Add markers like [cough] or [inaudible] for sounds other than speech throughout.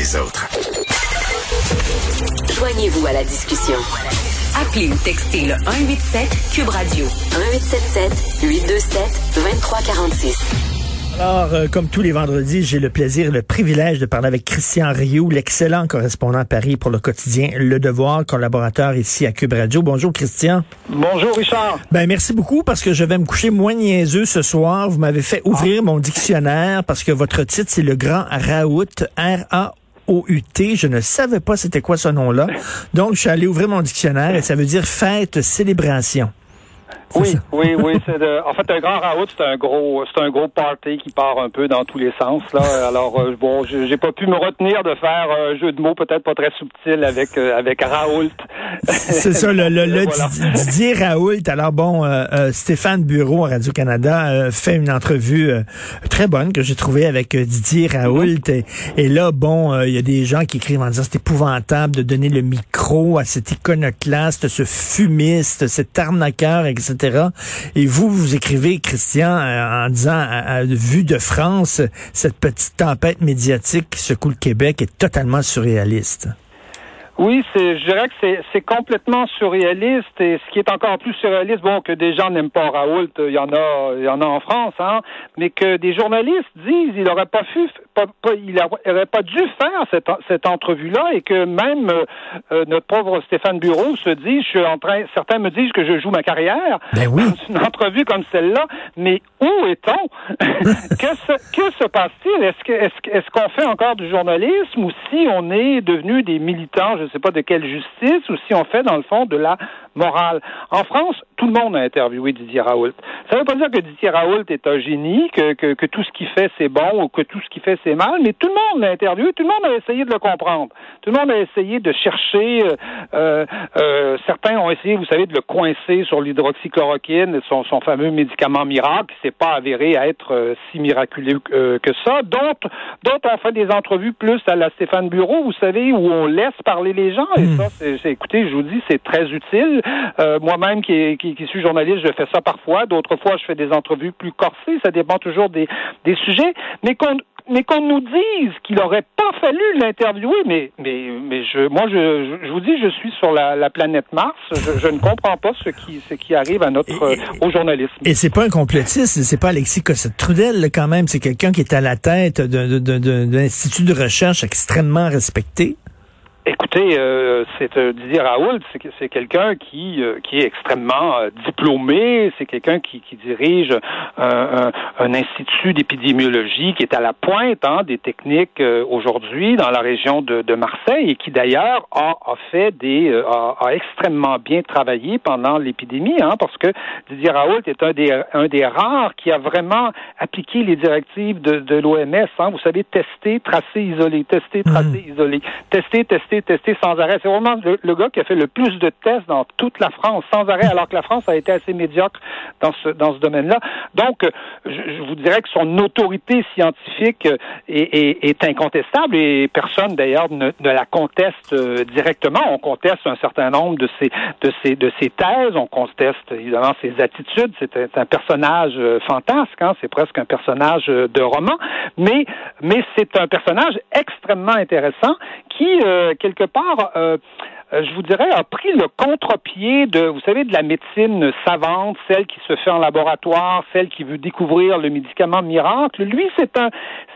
Les autres. Joignez-vous à la discussion. Appelez ou textez le 187 Cube Radio 1877 827 2346. Alors, euh, comme tous les vendredis, j'ai le plaisir et le privilège de parler avec Christian Rioux, l'excellent correspondant à Paris pour le quotidien Le Devoir, collaborateur ici à Cube Radio. Bonjour Christian. Bonjour Richard. Ben merci beaucoup parce que je vais me coucher moins niaiseux ce soir. Vous m'avez fait ouvrir mon dictionnaire parce que votre titre c'est le Grand Raout, R-A Je ne savais pas c'était quoi ce nom-là. Donc, je suis allé ouvrir mon dictionnaire et ça veut dire fête, célébration. Oui, oui, oui, c'est de, en fait un grand raout, c'est un gros, c'est un gros party qui part un peu dans tous les sens là. [laughs] Alors euh, bon, j'ai pas pu me retenir de faire un jeu de mots peut-être pas très subtil avec euh, avec Raoult. C'est ça, le, le, le [laughs] Didier Raoult. Alors bon, euh, euh Stéphane Bureau à Radio Canada fait une entrevue très bonne que j'ai trouvée avec Didier Raoult. Et, et là, bon, il y a des gens qui écrivent en disant c'est épouvantable de donner le micro à cet iconoclaste, ce fumiste, cet arnaqueur, etc. Et vous, vous écrivez, Christian, euh, en disant, à, vue de France, cette petite tempête médiatique qui secoue le Québec est totalement surréaliste. Oui, c'est, je dirais que c'est, complètement surréaliste et ce qui est encore plus surréaliste, bon, que des gens n'aiment pas Raoult, il y en a, il y en a en France, hein, mais que des journalistes disent il aurait pas pu, pas, il aurait pas dû faire cette, cette entrevue-là et que même euh, euh, notre pauvre Stéphane Bureau se dit, je suis en train, certains me disent que je joue ma carrière ben oui. une entrevue comme celle-là, mais où est-on? [laughs] Que se, que se passe-t-il? Est-ce que, est-ce, est-ce qu'on fait encore du journalisme ou si on est devenu des militants, je sais pas de quelle justice ou si on fait dans le fond de la morale. En France, tout le monde a interviewé Didier Raoult. Ça ne veut pas dire que Didier Raoult est un génie, que, que, tout ce qu'il fait c'est bon ou que tout ce qu'il fait c'est mal, mais tout le monde l'a interviewé, tout le monde a essayé de le comprendre. Tout le monde a essayé de chercher. Euh, euh, euh certains ont essayé, vous savez, de le coincer sur l'hydroxychloroquine, son, son fameux médicament miracle, qui s'est pas avéré être euh, si miraculeux que ça. D'autres, d'autres ont fait des entrevues plus à la Stéphane Bureau, vous savez, où on laisse parler les gens. Et hmm. ça, c'est, écoutez, je vous dis, c'est très utile. Euh, moi-même qui, qui, qui, suis journaliste, je fais ça parfois. D'autres fois, je fais des entrevues plus corsées. Ça dépend toujours des, des sujets. Mais qu'on mais qu'on nous dise qu'il n'aurait pas fallu l'interviewer, mais, mais, mais je, moi, je, je vous dis, je suis sur la, la planète Mars. Je, je, ne comprends pas ce qui, ce qui arrive à notre, et, au journalisme. Et c'est pas un complotiste, c'est pas Alexis Cossette-Trudel, quand même. C'est quelqu'un qui est à la tête d'un institut de recherche extrêmement respecté. Écoutez, euh, c'est euh, Didier Raoult, c'est quelqu'un qui euh, qui est extrêmement euh, diplômé, c'est quelqu'un qui, qui, dirige un, un, institut d'épidémiologie qui est à la pointe hein, des techniques aujourd'hui dans la région de, de, Marseille et qui d'ailleurs a, a, fait des a, a, extrêmement bien travaillé pendant l'épidémie, hein, parce que Didier Raoult est un des un des rares qui a vraiment appliqué les directives de, de l'OMS. Hein, vous savez, tester, tracer, isoler, tester, tracer, mmh. isoler, tester, tester tester, sans arrêt. C'est vraiment le, gars qui a fait le plus de tests dans toute la France, sans arrêt, alors que la France a été assez médiocre dans ce, dans ce domaine-là. Donc, euh, je, vous dirais que son autorité scientifique euh, est, est, incontestable et personne, d'ailleurs, ne, ne, la conteste euh, directement. On conteste un certain nombre de ses, de ses, de ses thèses, on conteste évidemment ses attitudes. C'est un personnage fantasque, hein? c'est presque un personnage de roman, mais, mais c'est un personnage extrêmement intéressant qui, quelque part, euh, je vous dirais, a pris le contre-pied de, vous savez, de la médecine savante, celle qui se fait en laboratoire, celle qui veut découvrir le médicament miracle. Lui, c'est un,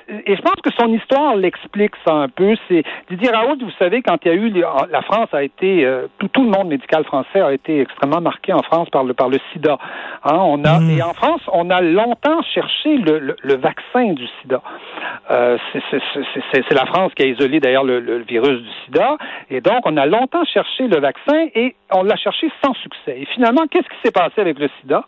et je pense que son histoire l'explique ça un peu. C'est Didier Raoult, vous savez, quand il y a eu la France a été euh, tout, tout le monde médical français a été extrêmement marqué en France par le par le SIDA. Hein, on a mmh. et en France, on a longtemps cherché le, le, vaccin du SIDA. Euh, c'est la France qui a isolé d'ailleurs le, le, virus du SIDA, et donc on a longtemps cherché le vaccin et on l'a cherché sans succès. Et finalement, qu'est-ce qui s'est passé avec le SIDA?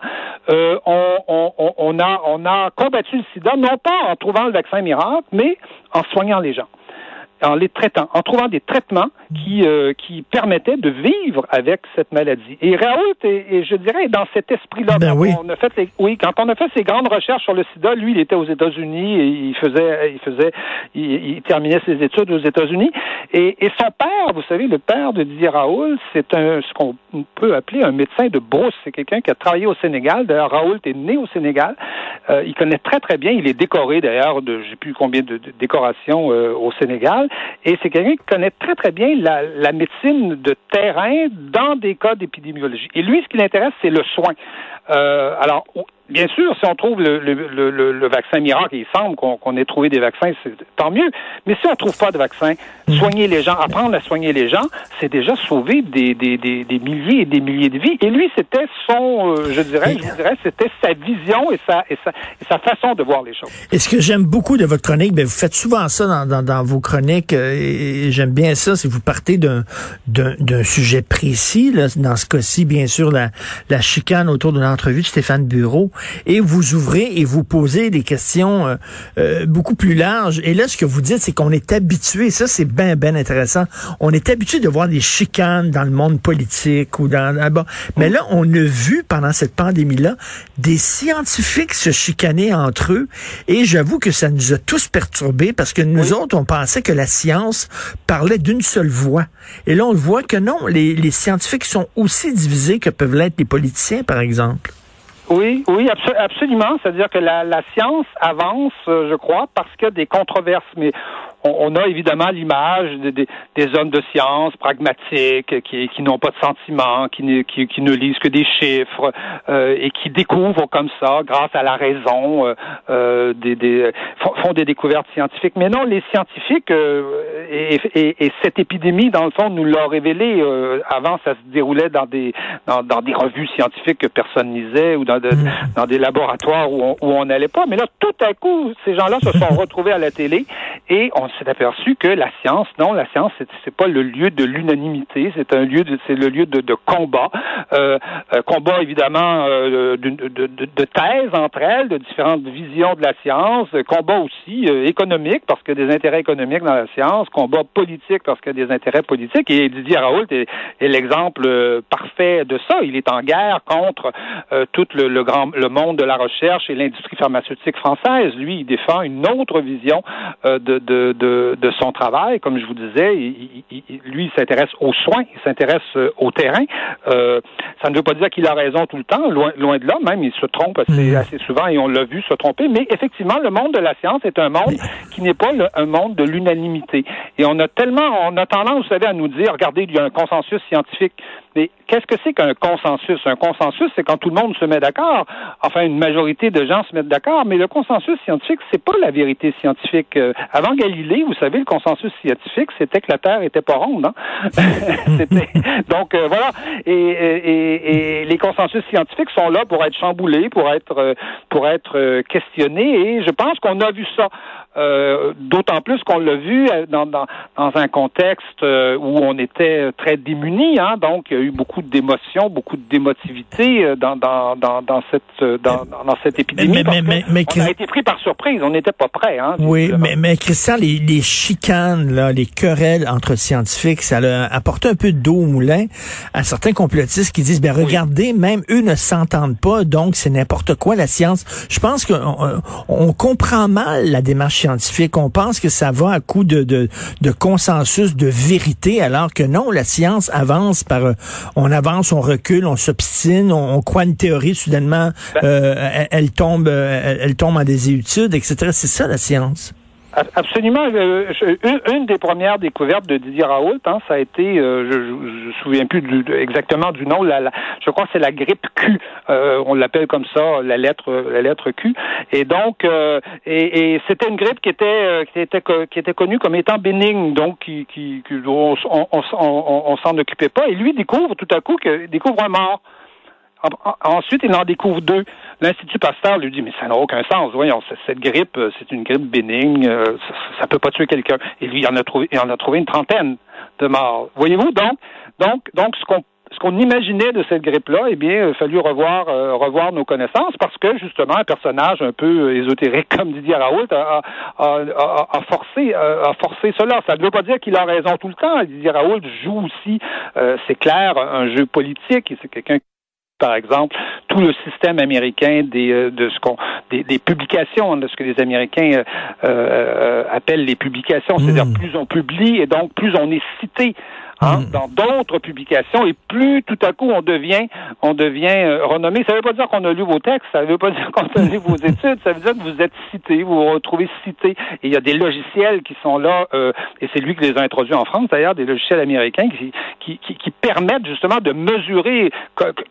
Euh, on, a on a combattu le SIDA non pas en trouvant le vaccin miracle, mais en soignant les gens. En les traitant, en trouvant des traitements qui, euh, qui permettaient de vivre avec cette maladie. Et Raoult, et, je dirais, dans cet esprit-là, ben oui. on a fait oui, quand on a fait ses grandes recherches sur le sida, lui, il était aux États-Unis et il faisait, il faisait, il, terminait ses études aux États-Unis. Et, et, son père, vous savez, le père de Didier Raoult, c'est un, ce qu'on peut appeler un médecin de brousse. C'est quelqu'un qui a travaillé au Sénégal. D'ailleurs, Raoult est né au Sénégal. Euh, il connaît très, très bien. Il est décoré, d'ailleurs, de, je sais plus combien de, décorations euh, au Sénégal. Et c'est quelqu'un qui connaît très, très bien la, médecine de terrain dans des cas d'épidémiologie. Et lui, ce qui l'intéresse, c'est le soin. Euh, alors, Bien sûr, si on trouve le, le, le, le vaccin miracle, il semble qu'on ait trouvé des vaccins, c'est tant mieux. Mais si on ne trouve pas de vaccin, mm. soigner les gens, apprendre à soigner les gens, c'est déjà sauver des, des, des, des, milliers et des milliers de vies. Et lui, c'était son, euh, je dirais, je dirais, c'était sa vision et sa, et sa, et sa façon de voir les choses. Et ce que j'aime beaucoup de votre chronique, ben, vous faites souvent ça dans, dans, dans vos chroniques, euh, et j'aime bien ça, si vous partez d'un d'un sujet précis, là, dans ce cas-ci, bien sûr, la, la chicane autour de l'entrevue de Stéphane Bureau, et vous ouvrez et vous posez des questions euh, euh, beaucoup plus larges. Et là, ce que vous dites, c'est qu'on est habitué, ça c'est bien, bien intéressant, on est habitué de voir des chicanes dans le monde politique ou dans... Ah mais là, on a vu pendant cette pandémie-là des scientifiques se chicaner entre eux et j'avoue que ça nous a tous perturbés parce que nous autres, on pensait que la science parlait d'une seule voix. Et là, on voit que non, les, les scientifiques sont aussi divisés que peuvent l'être les politiciens, par exemple. Oui, oui, absolument. C'est-à-dire que la, la, science avance, euh, je crois, parce qu'il y a des controverses. Mais on, a évidemment l'image des, des, hommes de science pragmatiques qui, qui n'ont pas de sentiments, qui ne, qui, qui ne lisent que des chiffres euh, et qui découvrent comme ça, grâce à la raison, euh, euh des, des, font des découvertes scientifiques. Mais non, les scientifiques et, et, et, cette épidémie, dans le fond, nous l'a révélé. avant, ça se déroulait dans des dans, dans, des revues scientifiques que personne lisait ou dans, de, mm. dans des laboratoires où on n'allait pas. Mais là, tout à coup, ces gens-là se sont [laughs] retrouvés à la télé et on s'est aperçu que la science, non, la science, c'est, c'est pas le lieu de l'unanimité, c'est un lieu, de, c'est le lieu de, de combat, euh, euh combat évidemment euh, de, de, de, thèses entre elles, de différentes visions de la science, combat aussi euh, économique parce qu'il y a des intérêts économiques dans la science, combat politique parce qu'il y a des intérêts politiques. Et Didier Raoult est, est l'exemple euh, parfait de ça. Il est en guerre contre tout le, le, grand le monde de la recherche et l'industrie pharmaceutique française. Lui, il défend une autre vision de, de, de de, son travail. Comme je vous disais, il, lui, il s'intéresse aux soins, il s'intéresse euh, au terrain. Euh, ça ne veut pas dire qu'il a raison tout le temps, loin, loin de là, même il se trompe assez, mm. assez souvent et on l'a vu se tromper. Mais effectivement, le monde de la science est un monde qui n'est pas un monde de l'unanimité. Et on a tellement, on a tendance, vous savez, à nous dire, regardez, il y a un consensus scientifique. Mais qu'est-ce que c'est qu'un consensus? Un consensus, c'est quand tout le monde se met d'accord. Enfin, une majorité de gens se mettent d'accord, mais le consensus scientifique, c'est pas la vérité scientifique. Euh, avant Galilée, vous savez, le consensus scientifique, c'était que la Terre était pas ronde. Hein? [laughs] Donc euh, voilà. Et, et, et, les consensus scientifiques sont là pour être chamboulés, pour être euh, pour être questionnés. Et je pense qu'on a vu ça. Euh, d'autant plus qu'on l'a vu euh, dans, dans, dans, un contexte euh, où on était très démunis. Hein, donc, il y a eu beaucoup d'émotions, beaucoup de d'émotivité dans, dans, dans, dans, cette, dans, dans cette épidémie. Mais, mais, mais, on a été pris par surprise. On n'était pas prêt. Hein, oui, mais, mais Christian, les, les chicanes, là, les querelles entre scientifiques, ça a apporté un peu d'eau au moulin à certains complotistes qui disent, ben regardez, même eux ne s'entendent pas, donc c'est n'importe quoi la science. Je pense qu'on on comprend mal la démarche scientifique. On pense que ça va à coup de, de, de consensus, de vérité, alors que non, la science avance par, euh, on avance, on recule, on s'obstine, on, croit une théorie, soudainement, ben euh, elle, tombe, elle, elle tombe en désétude, etc. C'est ça la science. Absolument. Euh, une des premières découvertes de Didier Raoult, hein, ça a été, euh, je ne me souviens plus du, exactement du nom, la, je crois que c'est la grippe Q. Euh, on l'appelle comme ça, la lettre, la lettre Q. Et donc, et, et c'était une grippe qui était, qui était, qui était connue comme étant bénigne, donc qui, qui, on, on, on, on s'en occupait pas. Et lui découvre tout à coup que découvre un mort. Ensuite, il en découvre deux. L'Institut Pasteur lui dit, mais ça n'a aucun sens. Voyons, cette grippe, euh, c'est une grippe bénigne, euh, ça, ne peut pas tuer quelqu'un. Et lui, il en a trouvé, il en a trouvé une trentaine de morts. Voyez-vous, donc, donc, donc, ce qu'on ce qu'on imaginait de cette grippe-là, eh bien, il a fallu revoir, revoir nos connaissances parce que, justement, un personnage un peu ésotérique [laughs] comme Didier Raoult a, a forcé, a forcé cela. Ça ne veut pas dire qu'il a raison tout le temps. Didier Raoult joue aussi, c'est clair, un jeu politique. C'est quelqu'un par exemple, tout le système américain des euh, de ce qu'on des, des, publications, de ce que les Américains euh, euh, appellent les publications, c'est-à-dire hmm. plus on publie et donc plus on est cité Hein, hmm. dans d'autres publications et plus tout à coup on devient on devient euh, renommé. Ça ne veut pas dire qu'on a lu vos textes, ça ne veut pas [laughs] dire qu'on a lu vos études, ça veut dire que vous êtes cité, vous vous retrouvez cité. Et il y a des logiciels qui sont là, euh, et c'est lui qui les a introduits en France d'ailleurs, des logiciels américains qui, qui, qui, qui permettent justement de mesurer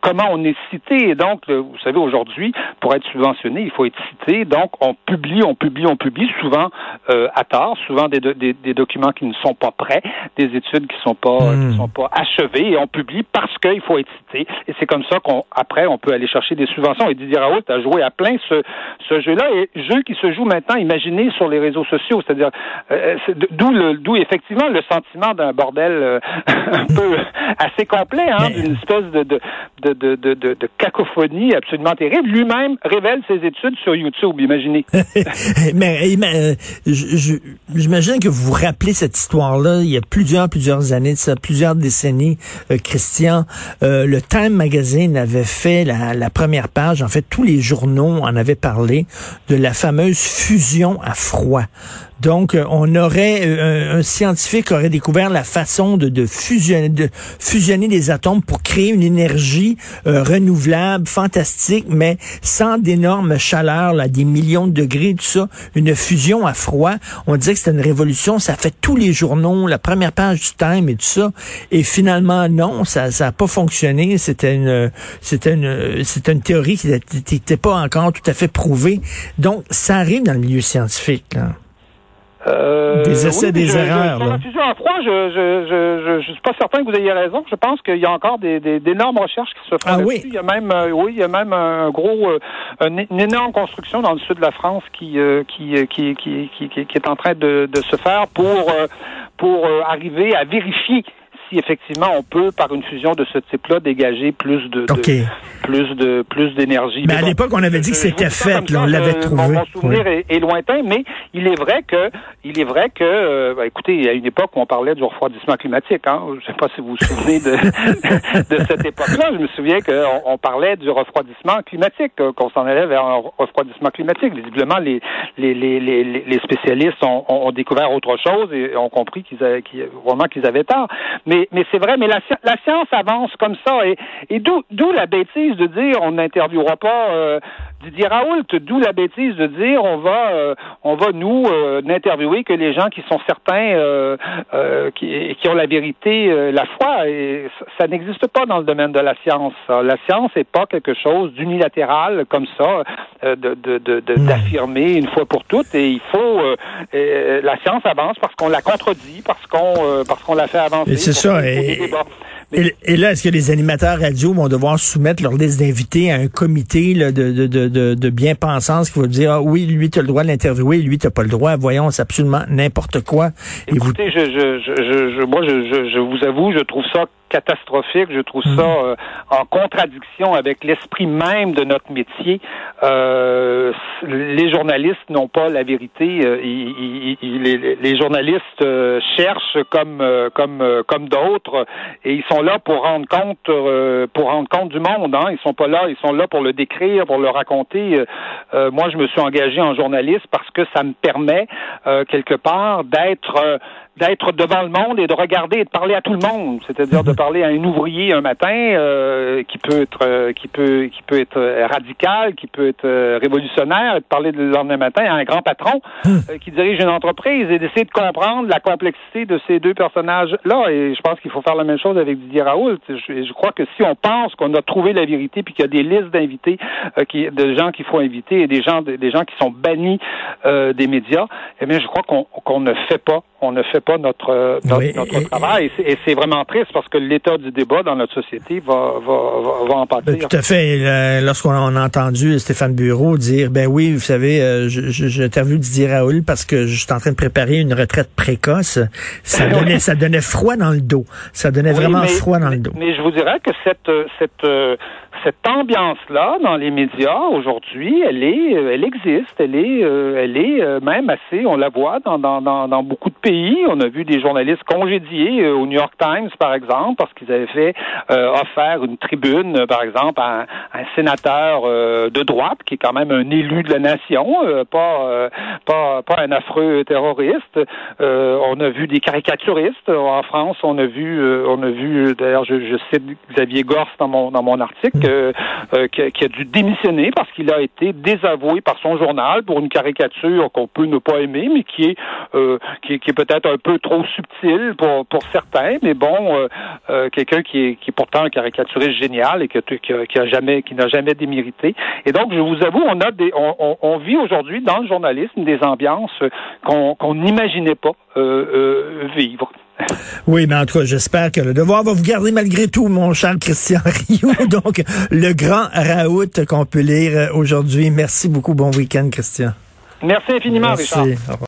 comment on est cité. Et donc, vous savez, aujourd'hui, pour être subventionné, il faut être cité. Donc, on publie, on publie, on publie, souvent euh, à tort, souvent des, des, des documents qui ne sont pas prêts, des études qui sont pas qui hmm. sont pas achevés et on publie parce qu'il faut être cité. Et c'est comme ça qu'on après on peut aller chercher des subventions. Et Didier Raoult a joué à plein ce, ce jeu-là et jeu qui se joue maintenant, imaginez sur les réseaux sociaux, c'est-à-dire euh, d'où le d'où effectivement le sentiment d'un bordel euh, [laughs] un peu assez complet, hein, d'une espèce de de, de, de, de, cacophonie absolument terrible. Lui-même révèle ses études sur YouTube, imaginez. [laughs] mais, euh, j'imagine que vous vous rappelez cette histoire-là il y a plusieurs plusieurs années de plusieurs décennies, euh, Christian, euh, le Time Magazine avait fait la, la, première page, en fait tous les journaux en avaient parlé de la fameuse fusion à froid. Donc, euh, on aurait un, scientifique aurait découvert la façon de, de, fusionner, fusionner des atomes pour créer une énergie renouvelable, fantastique, mais sans d'énormes chaleurs, là, des millions de degrés, tout ça, une fusion à froid. On disait que c'était une révolution. Ça fait tous les journaux, la première page du Time et tout ça. Et finalement, non, ça n'a pas fonctionné. C'était une, c'était une, c'était une théorie qui n'était pas encore tout à fait prouvée. Donc, ça arrive dans le milieu scientifique. Là. Euh, des essais, des erreurs. Je, je, froid, je, je, suis pas certain que vous ayez raison. Je pense qu'il y a encore des, d'énormes recherches qui se font ah, oui. Il y a même, euh, oui, il y a même un gros, euh, une énorme construction dans le sud de la France qui, qui, qui, qui, qui, qui, est en train de, de se faire pour, pour arriver à vérifier si effectivement on peut, par une fusion de ce type-là, dégager plus de, plus de plus d'énergie. Mais, à l'époque, on avait dit que c'était fait, là, on l'avait trouvé. Mon, souvenir est, lointain, mais il est vrai que il est vrai que euh, bah, écoutez, il y a une époque où on parlait du refroidissement climatique. Hein. Je ne sais pas si vous vous souvenez de, [laughs] de cette époque-là. Je me souviens qu'on on parlait du refroidissement climatique, euh, qu'on s'en allait vers un refroidissement climatique. Visiblement, les les, les, les, les spécialistes ont, ont, découvert autre chose et ont compris qu'ils avaient vraiment qu'ils avaient. Mais mais, c'est vrai, mais la, science avance comme ça. Et, et d'où la bêtise de dire on n'interviewera pas euh, Didier Raoult, d'où la bêtise de dire on va euh, on va nous euh, n'interviewer que les gens qui sont certains euh, euh qui, qui, ont la vérité, la foi. Et ça, n'existe pas dans le domaine de la science. La science n'est pas quelque chose d'unilatéral comme ça, de, de, de, hmm. d'affirmer une fois pour toutes. Et il faut la science avance parce qu'on la contredit, parce qu'on parce qu'on la fait avancer. c'est ça. Et, là, est-ce que les animateurs radio vont devoir soumettre leur liste d'invités à un comité de, de, de, de, bien-pensance qui va dire ah, oui, lui, tu as le droit de l'interviewer, lui, tu pas le droit. Voyons, c'est absolument n'importe quoi. Écoutez, je, je, je, je, moi, je, je, vous avoue, je trouve ça catastrophique. Je trouve ça hmm. euh, en contradiction avec l'esprit même de notre métier. Euh, les journalistes n'ont pas la vérité. Euh, les, les, journalistes euh, cherchent comme comme comme d'autres et ils sont là pour rendre compte pour rendre compte du monde. Hein. Ils sont pas là. Ils sont là pour le décrire, pour le raconter. moi, je me suis engagé en journaliste parce que ça me permet quelque part d'être d'être devant le monde et de regarder et de parler à tout le monde, c'est-à-dire de parler à un ouvrier un matin euh, qui peut être euh, qui peut qui peut être euh, radical, qui peut être révolutionnaire, et de parler le lendemain matin à un grand patron hmm. qui dirige une entreprise et d'essayer de comprendre la complexité de ces deux personnages-là. Et je pense qu'il faut faire la même chose avec Didier Raoult. Je, je crois que si on pense qu'on a trouvé la vérité puis qu'il y a des listes d'invités, qui, de gens qu'il faut inviter et des gens des gens qui sont bannis des médias, eh bien je crois qu'on qu'on ne fait pas on ne fait pas notre notre, travail. Et c'est vraiment triste parce que l'état du débat dans notre société va va, va, en. Ben, tout à fait. Lorsqu'on a entendu Stéphane Bureau dire, ben oui, vous savez, euh, j'interviewe Didier Raoul parce que je suis en train de préparer une retraite précoce. Ça donnait ça donnait froid dans le dos. Ça donnait vraiment froid dans le dos. Mais je vous dirais que cette cette euh, cette ambiance-là dans les médias aujourd'hui, elle est, euh, elle existe, elle est, euh, elle est euh, même assez, on la voit dans, dans, dans, beaucoup de pays. On a vu des journalistes congédiés au New York Times, par exemple, parce qu'ils avaient fait offert une tribune, par exemple, à, un sénateur de droite qui est quand même un élu de la nation, pas, pas, pas un affreux terroriste. on a vu des caricaturistes en France. On a vu, on a vu, d'ailleurs, je, je cite Xavier Gorce dans mon dans mon article. Euh, qui, a, dû démissionner parce qu'il a été désavoué par son journal pour une caricature qu'on peut ne pas aimer, mais qui est euh, qui, est peut-être un peu trop subtile pour pour certains. Mais bon, euh, quelqu'un qui est qui pourtant un caricaturiste génial et qui, a, jamais qui n'a jamais démérité. Et donc, je vous avoue, on a des on, vit aujourd'hui dans le journalisme des ambiances qu'on n'imaginait pas vivre. [laughs] Oui, mais en tout cas, j'espère que le devoir va vous garder malgré tout, mon cher Christian [laughs] Rio. Donc, le grand Raout qu'on peut lire aujourd'hui. Merci beaucoup. Bon week-end, Christian. Merci infiniment, Merci. Richard.